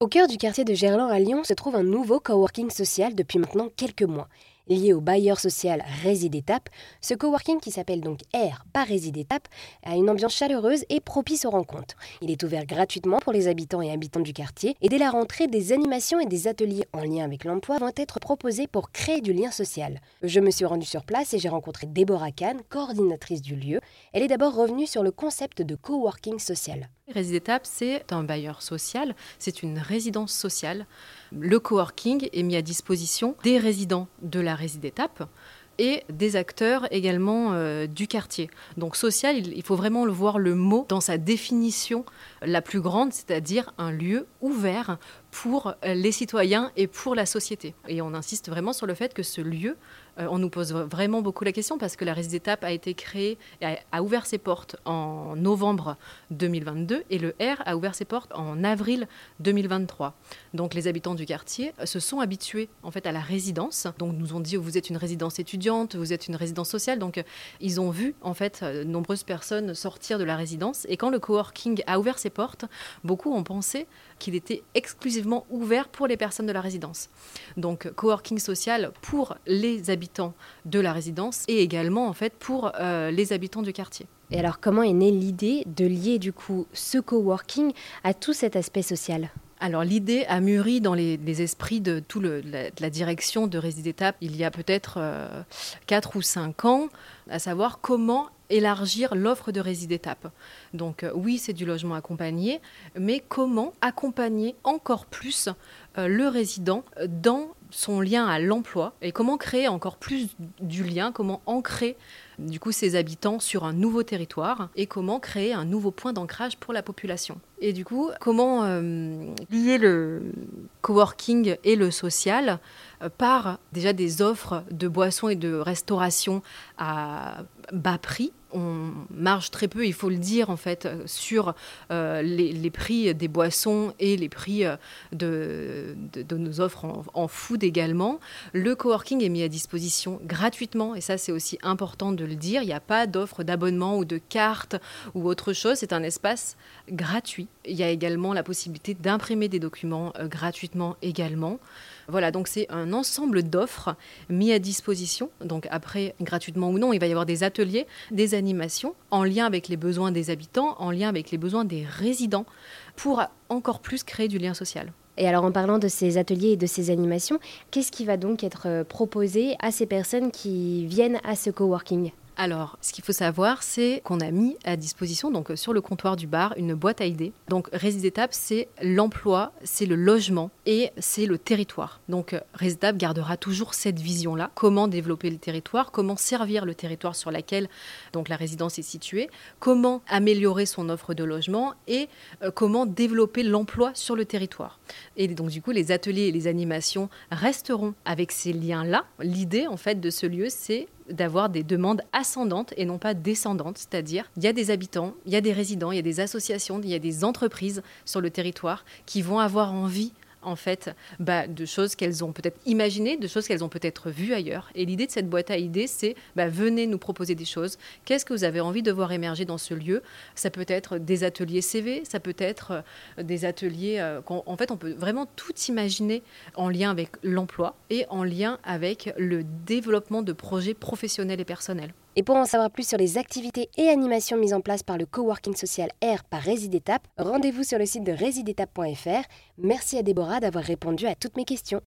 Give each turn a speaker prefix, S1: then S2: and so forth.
S1: Au cœur du quartier de Gerland à Lyon se trouve un nouveau coworking social depuis maintenant quelques mois. Lié au bailleur social Résidétape, ce coworking qui s'appelle donc R par Résidétape a une ambiance chaleureuse et propice aux rencontres. Il est ouvert gratuitement pour les habitants et habitants du quartier et dès la rentrée, des animations et des ateliers en lien avec l'emploi vont être proposés pour créer du lien social. Je me suis rendue sur place et j'ai rencontré Déborah Kahn, coordinatrice du lieu. Elle est d'abord revenue sur le concept de coworking social.
S2: Résidétape, c'est un bailleur social, c'est une résidence sociale. Le coworking est mis à disposition des résidents de la résidétape et des acteurs également euh, du quartier. Donc social, il, faut vraiment le voir le mot dans sa définition la plus grande, c'est-à-dire un lieu ouvert pour les citoyens et pour la société. Et on insiste vraiment sur le fait que ce lieu, euh, on nous pose vraiment beaucoup la question parce que la Résidétape a été créée, et a ouvert ses portes en novembre 2022 et le R a ouvert ses portes en avril 2023. Donc les habitants du quartier se sont habitués en fait à la résidence. Donc nous ont dit vous êtes une résidence étudiante, vous êtes une résidence sociale. Donc ils ont vu en fait nombreuses personnes sortir de la résidence et quand le coworking a ouvert ses portes, beaucoup ont pensé qu'il était exclusivement ouvert pour les personnes de la résidence. Donc coworking social pour les habitants de la résidence et également en fait pour euh, les habitants du quartier.
S1: Et alors comment est née l'idée de lier du coup ce coworking à tout cet aspect social?
S2: Alors l'idée a mûri dans les, esprits de toute la, direction de Résidétape il y a peut-être euh, 4 ou 5 ans, à savoir comment élargir l'offre de résidétape. Donc euh, oui, c'est du logement accompagné, mais comment accompagner encore plus euh, le résident dans son lien à l'emploi et comment créer encore plus du lien, comment ancrer du coup ses habitants sur un nouveau territoire et comment créer un nouveau point d'ancrage pour la population. Et du coup, comment euh, lier le coworking et le social par déjà des offres de boissons et de restauration à bas prix on marge très peu, il faut le dire en fait, sur euh, les, prix des boissons et les prix euh, de, nos offres en, food également. Le coworking est mis à disposition gratuitement et ça c'est aussi important de le dire. Il n'y a pas d'offre d'abonnement ou de carte ou autre chose, c'est un espace gratuit. Il y a également la possibilité d'imprimer des documents euh, gratuitement également. Voilà, donc c'est un ensemble d'offres mis à disposition. Donc après, gratuitement ou non, il va y avoir des ateliers, des animations en lien avec les besoins des habitants, en lien avec les besoins des résidents, pour encore plus créer du lien social.
S1: Et alors en parlant de ces ateliers et de ces animations, qu'est-ce qui va donc être proposé à ces personnes qui viennent à ce coworking?
S2: Alors, ce qu'il faut savoir, c'est qu'on a mis à disposition, donc sur le comptoir du bar, une boîte à idées. Donc, Résidétape, c'est l'emploi, c'est le logement et c'est le territoire. Donc, Résidétape gardera toujours cette vision-là. Comment développer le territoire, comment servir le territoire sur lequel donc la résidence est située, comment améliorer son offre de logement et euh, comment développer l'emploi sur le territoire. Et donc, du coup, les ateliers et les animations resteront avec ces liens-là. L'idée, en fait, de ce lieu, c'est d'avoir des demandes ascendantes et non pas descendantes, c'est-à-dire il y a des habitants, il y a des résidents, il y a des associations, il y a des entreprises sur le territoire qui vont avoir envie en fait bah, de choses qu'elles ont peut-être imaginées, de choses qu'elles ont peut-être vues ailleurs. Et l'idée de cette boîte à idées, c'est bah, venez nous proposer des choses. Qu'est-ce que vous avez envie de voir émerger dans ce lieu? Ça peut être des ateliers CV, ça peut être euh, des ateliers. Euh, en fait, on peut vraiment tout imaginer en lien avec l'emploi et en lien avec le développement de projets professionnels et personnels.
S1: Et pour en savoir plus sur les activités et animations mises en place par le coworking social R par Résidétape, rendez-vous sur le site de résidétape.fr. Merci à Déborah d'avoir répondu à toutes mes questions.